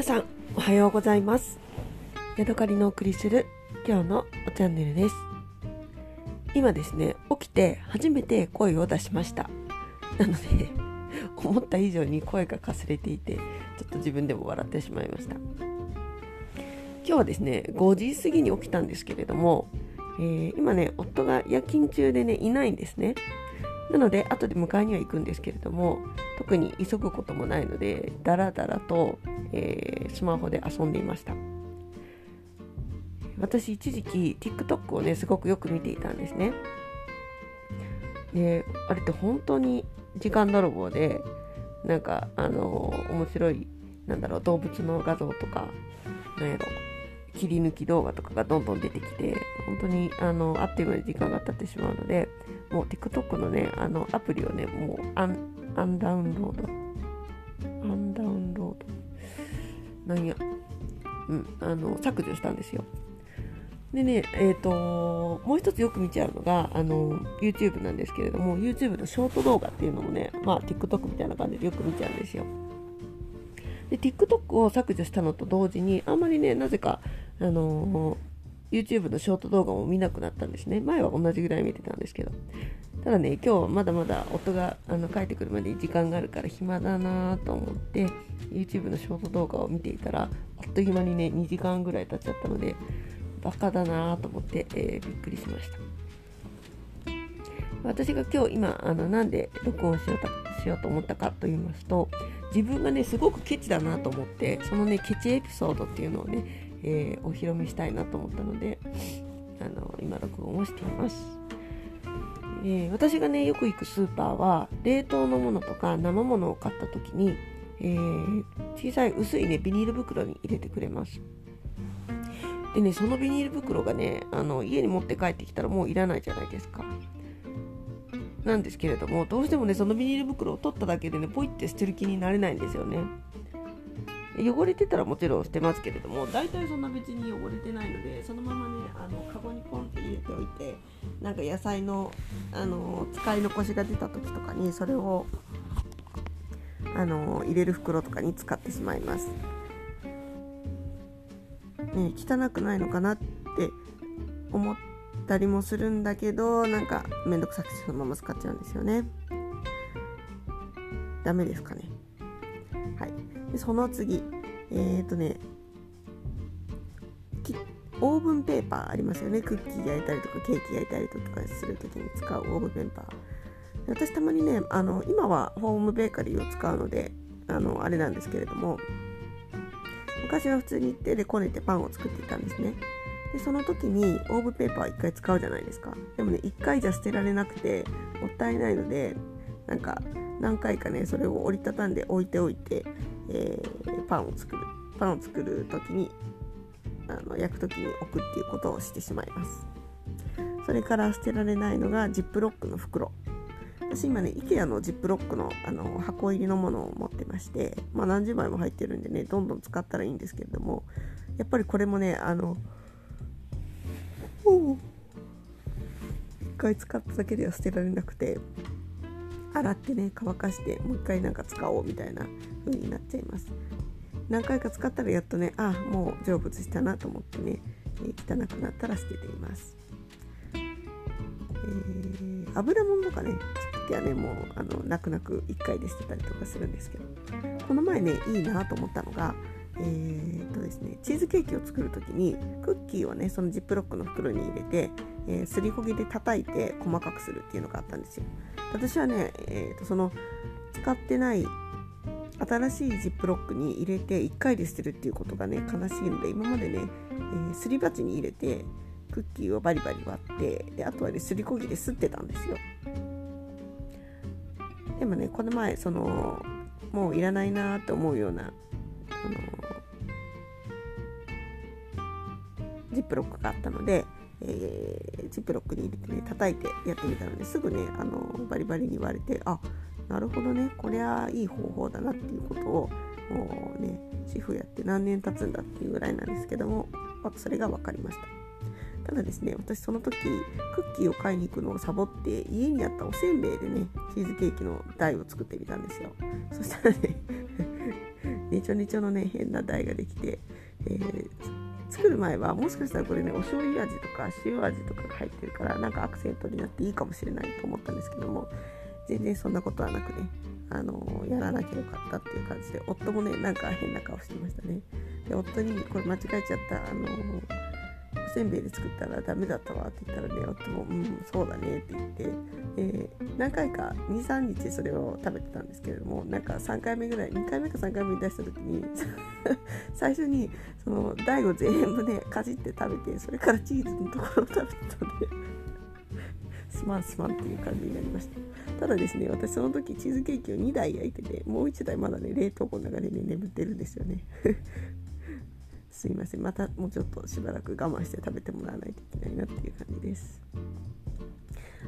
皆さんおはようございます。ヤドカリのお送りする今日のチャンネルです。今ですね起きて初めて声を出しました。なので 思った以上に声がかすれていてちょっと自分でも笑ってしまいました。今日はですね5時過ぎに起きたんですけれども、えー、今ね夫が夜勤中でねいないんですね。なので後で迎えには行くんですけれども特に急ぐこともないのでだらだらと、えー、スマホで遊んでいました。私一時期 TikTok をねすごくよく見ていたんですね。であれって本当に時間泥棒でなんかあのー、面白いなんだろう動物の画像とかなんやろ切り抜き動画とかがどんどん出てきて本当にあのあっという間に時間が経ってしまうのでもう TikTok のねあのアプリをねもうアンアンダウンロード。アンダウンロード。なんや。うんあの削除したんですよ。でねえっ、ー、ともう一つよく見ちゃうのがあの YouTube なんですけれども YouTube のショート動画っていうのもねまあ TikTok みたいな感じでよく見ちゃうんですよ。で TikTok を削除したのと同時にあんまりねなぜかあの YouTube のショート動画も見なくなったんですね。前は同じぐらい見てたんですけど。ただね今日はまだまだ夫があの帰ってくるまで時間があるから暇だなと思って YouTube のショート動画を見ていたらあっという間にね2時間ぐらい経っちゃったのでバカだなと思って、えー、びっくりしました。私が今日今あのなんで録音しようとしようと思ったかと言いますと自分がねすごくケチだなと思ってそのねケチエピソードっていうのをねえー、お披露目したいなと思ったのであの今録音をしています、えー、私がねよく行くスーパーは冷凍のものとか生ものを買った時に、えー、小さい薄いねビニール袋に入れてくれます。でねそのビニール袋がねあの家に持って帰ってきたらもういらないじゃないですか。なんですけれどもどうしてもねそのビニール袋を取っただけでねポイって捨てる気になれないんですよね。汚れてたらもちろん捨てますけれども大体そんな別に汚れてないのでそのままねあのカゴにポンって入れておいてなんか野菜のあの使い残しが出た時とかにそれをあの入れる袋とかに使ってしまいます。ね、汚くないのかなって思ったりもするんだけどなんかめんどくさくてそのまま使っちゃうんですよね。ダメですかね。でその次えっ、ー、とねオーブンペーパーありますよね。クッキー焼いたりとかケーキ焼いたりとかする時に使うオーブンペーパー。私たまにねあの今はホームベーカリーを使うのであのあれなんですけれども昔は普通に手でこねてパンを作っていたんですね。でその時にオーブンペーパー1回使うじゃないですか。でもね1回じゃ捨てられなくてもったいないのでなんか何回かねそれを折りたたんで置いておいてえー、パンを作るパンを作る時にあの焼く時に置くっていうことをしてしまいます。それから捨てられないのがジップロックの袋。私今ね IKEA のジップロックのあの箱入りのものを持ってまして、まあ、何十枚も入ってるんでねどんどん使ったらいいんですけれどもやっぱりこれもねあの1回使っただけでは捨てられなくて洗ってね乾かしてもう一回なんか使おうみたいな風になっちゃいます。何回か使ったらやっとねあもう成仏したなと思ってね、え、汚くなったら捨てています、えー、油もんとかね時はねもうあの泣く泣く1回で捨てたりとかするんですけどこの前ねいいなと思ったのがえー、っとですね、チーズケーキを作る時にクッキーをねそのジップロックの袋に入れて、えー、すりこぎで叩いて細かくするっていうのがあったんですよ。私はね、えーと、その使ってない新しいジップロックに入れて1回で捨てるっていうことがね悲しいので今までね、えー、すり鉢に入れてクッキーをバリバリ割ってであとはねすりこぎですってたんですよ。でもねこの前そのもういらないなって思うようなあのジップロックがあったのでえー、ジップロックに入れてね叩いてやってみたのですぐねあのバリバリに言われてあなるほどねこれはいい方法だなっていうことをもうね主婦やって何年経つんだっていうぐらいなんですけどもそれが分かりました。ただですね私その時クッキーを買いに行くのをサボって家にあったおせんべいでねチーズケーキの台を作ってみたんですよ。そしたらねねちょねちょのね変な台ができて、えー、作る前はもしかしたらこれねお醤油味とか塩味とかが入ってるからなんかアクセントになっていいかもしれないと思ったんですけども全然そんなことはなくねあのやらなきゃよかったっていう感じで夫もねなんか変な顔してましたね。で夫にこれ間違えちゃったあのーせんべいで作ったらダメだったわって言ったらね夫も「うんそうだね」って言って、えー、何回か23日それを食べてたんですけれどもなんか3回目ぐらい2回目か3回目に出した時に 最初にその大悟全部ねかじって食べてそれからチーズのところを食べてたんですまんすまんっていう感じになりました。ただですね私その時チーズケーキを2台焼いててもう1台まだね冷凍庫の中でね眠ってるんですよね。すいません。またもうちょっとしばらく我慢して食べてもらわないといけないなっていう感じです。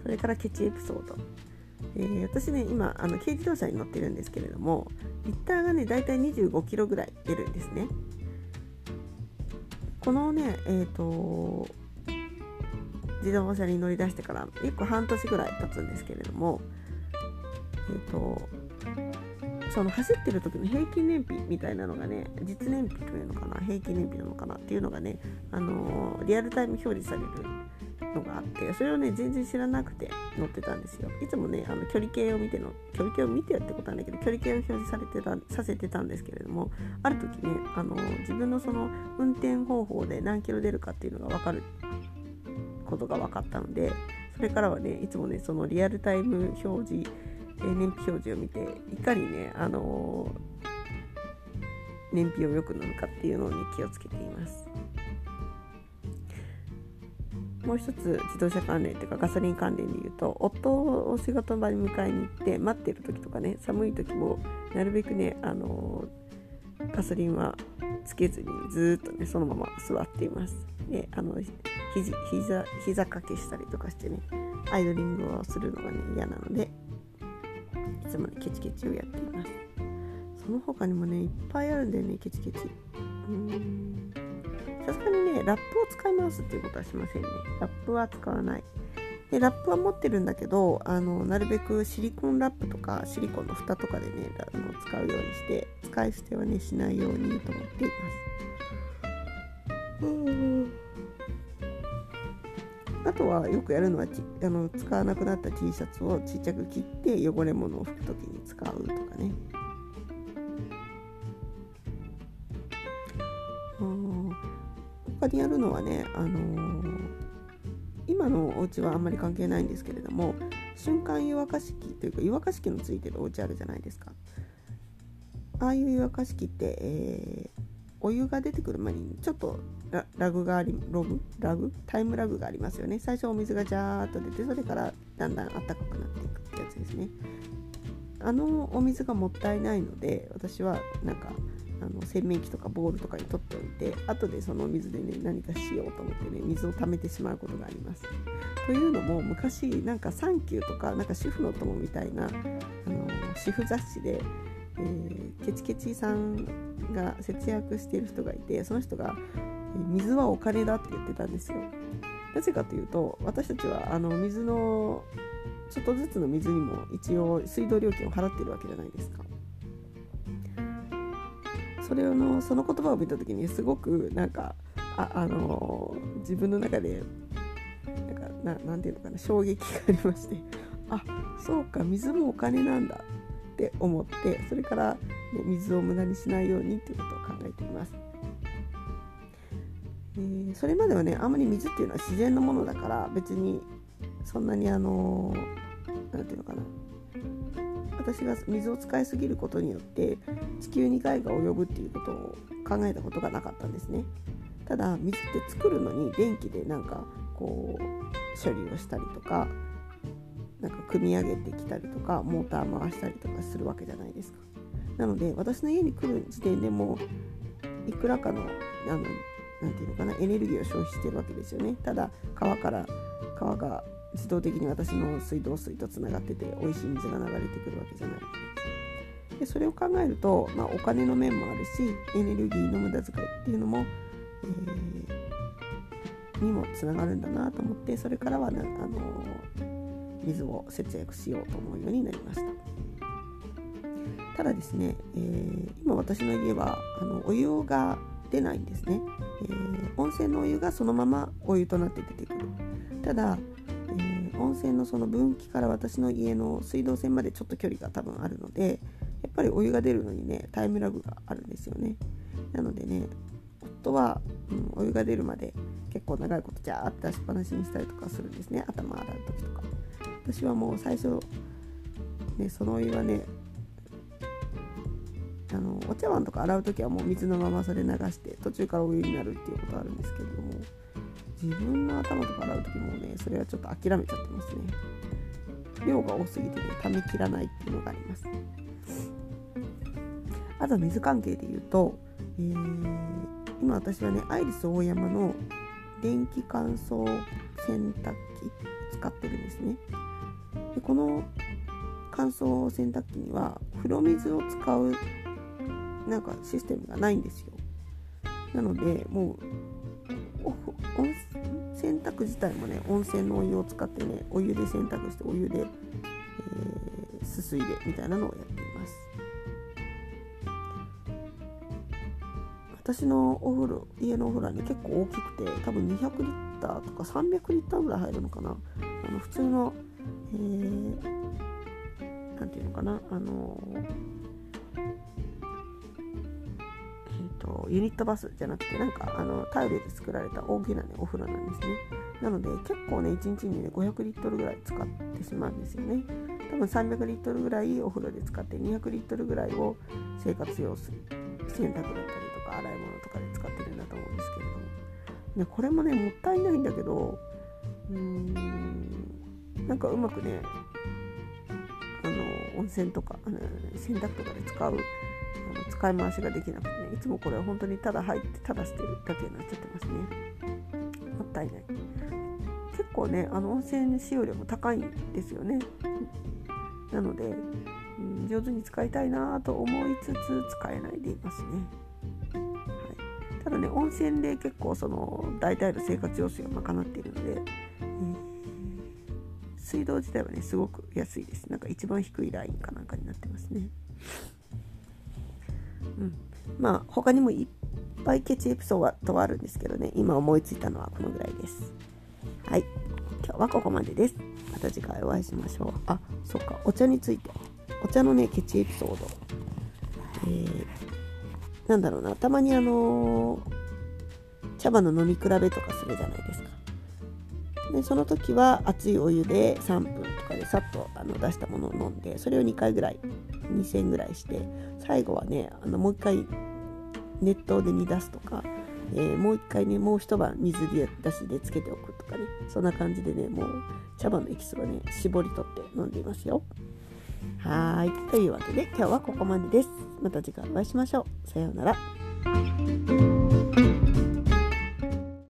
それからケチエピソード、えー、私ね今あの軽自動車に乗ってるんですけれどもリッターがねだいたい25キロぐらい出るんですね。このねえっ、ー、と自動車に乗り出してから結構半年ぐらい経つんですけれどもえっ、ー、とその走ってる時の平均燃費みたいなのがね実燃費というのかな平均燃費なのかなっていうのがね、あのリアルタイム表示されるのがあってそれをね全然知らなくて乗ってたんですよ。いつもねあの距離計を見ての距離計を見てやってことはなんだけど距離計を表示されてたさせてたんですけれどもある時ねあの自分のその運転方法で何キロ出るかっていうのが分かることが分かったのでそれからはねいつもねそのリアルタイム表示燃費表示を見ていかにね、あのー、燃費を良くなるかっていうのに気をつけています。もう一つ自動車関連というかガソリン関連で言うと夫を仕事場に迎えに行って待ってる時とかね寒い時もなるべくね、あのー、ガソリンはつけずにずっとねそのまま座っています。であの肘膝膝掛けしたりとかしてねアイドリングをするのがね嫌なのでいつもねケチケチをやっています。その他にもねいっぱいあるんだよねケチケチ。うん。さすがにねラップを使い回すっていうことはしませんね。ラップは使わない。でラップは持ってるんだけどあのなるべくシリコンラップとかシリコンの蓋とかでねあの使うようにして使い捨てはねしないようにと思っています。うんあとはよくやるのはあの使わなくなった T シャツをちっちゃく切って汚れ物を拭く時に使うとかね。他にやるのはね、あのー、今のお家はあんまり関係ないんですけれども瞬間湯沸かし器というか湯沸かし器のついてるお家あるじゃないですか。ああいう湯沸かし器って、えー、お湯が出てくる前にちょっとラグがありログ？ラグ？タイムラグがありますよね。最初お水がジャーっと出てそれからだんだん暖かくなっていくってやつですね。あのお水がもったいないので私はなんかあの洗面器とかボールとかに取っておいて後でその水でね何かしようと思ってね水を溜めてしまうことがあります。というのも昔なんか「サンキュー」とかなんか主婦の友みたいなあの主婦雑誌でえー、ケチケチさんが節約している人がいてその人が水はお金だって言ってたんですよ。なぜかというと私たちはあの水のちょっとずつの水にも一応水道料金を払ってるわけじゃないですか。それのその言葉を見た時にすごくなんかああの自分の中でなんかななんていうのかな衝撃がありましてあそうか水もお金なんだ。って思ってそれから、ね、水を無駄にしないようにっていうことを考えています。えー、それまではねあんまり水っていうのは自然のものだから別にそんなにあの何て言うのかな私が水を使いすぎることによって地球に害が及ぶっていうことを考えたことがなかったんですねただ水って作るのに電気でなんかこう処理をしたりとかなんか組み上げてきたりとかモーター回したりとかするわけじゃないですか。なので私の家に来る時点でもいくらかのあのなていうのかなエネルギーを消費してるわけですよね。ただ川から川が自動的に私の水道水とつながってて美味しい水が流れてくるわけじゃない。でそれを考えると、まあ、お金の面もあるしエネルギーの無駄遣いっていうのも、えー、にもつながるんだなと思ってそれからはなあの水を節約しようと思うようになりました。ただですね、えー、今私の家はあのお湯が出ないんですね、えー、温泉のお湯がそのままお湯となって出てくる。ただ、えー、温泉のその分岐から私の家の水道線までちょっと距離が多分あるのでやっぱりお湯が出るのにねタイムラグがあるんですよね。なのでね夫は、うん、お湯が出るまで結構長いことジャーって出しっぱなしにしたりとかするんですね。頭洗う時とか。私はもう最初ねそのお湯はねあのお茶碗とか洗う時はもう水のままそれ流して途中からお湯になるっていうことあるんですけれども自分の頭とか洗う時もねそれはちょっと諦めちゃってますね。量が多すぎてね溜めきらないっていうのがあります。あとは水関係で言うと、えー、今私はねアイリスオーヤマの電気乾燥洗濯機使ってるんですね。でこの乾燥洗濯機には風呂水を使うなんかシステムがないんですよ。なのでもう洗濯自体もね温泉のお湯を使ってねお湯で洗濯してお湯で、えー、すすいでみたいなのをやっています。私のお風呂家のお風呂はね結構大きくて多分200リッターとか300リッターぐらい入るのかな。あの普通のえー、なんていうのかなあのえっとユニットバスじゃなくてなんかあのタイルで作られた大きな、ね、お風呂なんですね。なので結構ね1日にね500リットルぐらい使ってしまうんですよね。多分300リットルぐらいお風呂で使って200リットルぐらいを生活用水洗濯だったりとか洗い物とかで使ってるんだと思うんですけれども、ね、これもねもったいないんだけどうーんなんかうまくねあの温泉とかあの洗濯とかで使うあの使い回しができなくてねいつもこれは本当にただ入ってただ捨てるだけになっちゃってますね。もったいない。結構ねあの温泉使用量も高いんですよね。なので、うん、上手に使いたいなと思いつつ使えないでいますね、はい、ただね温泉で結構その大体の生活用水を賄っているので、水道自体はねすごく安いです。なんか一番低いラインかなんかになってますね。うん、まあ他にもいっぱいケチエピソードはあるんですけどね。今思いついたのはこのぐらいです。はい。今日はここまでです。また次回お会いしましょう。あそっか。お茶について。お茶のねケチエピソード。えー、なんだろうな。たまにあのー、茶葉の飲み比べとかするじゃないですか。でその時は熱いお湯で3分とかでさっとあの出したものを飲んでそれを2回ぐらい2000ぐらいして最後はねあのもう一回熱湯で煮出すとか、えー、もう一回ねもう一晩水で出しでつけておくとかねそんな感じでねもう茶葉のエキスはね絞り取って飲んでいますよ。はいというわけで今日はここまでです。また次回お会いしましょう。さようなら。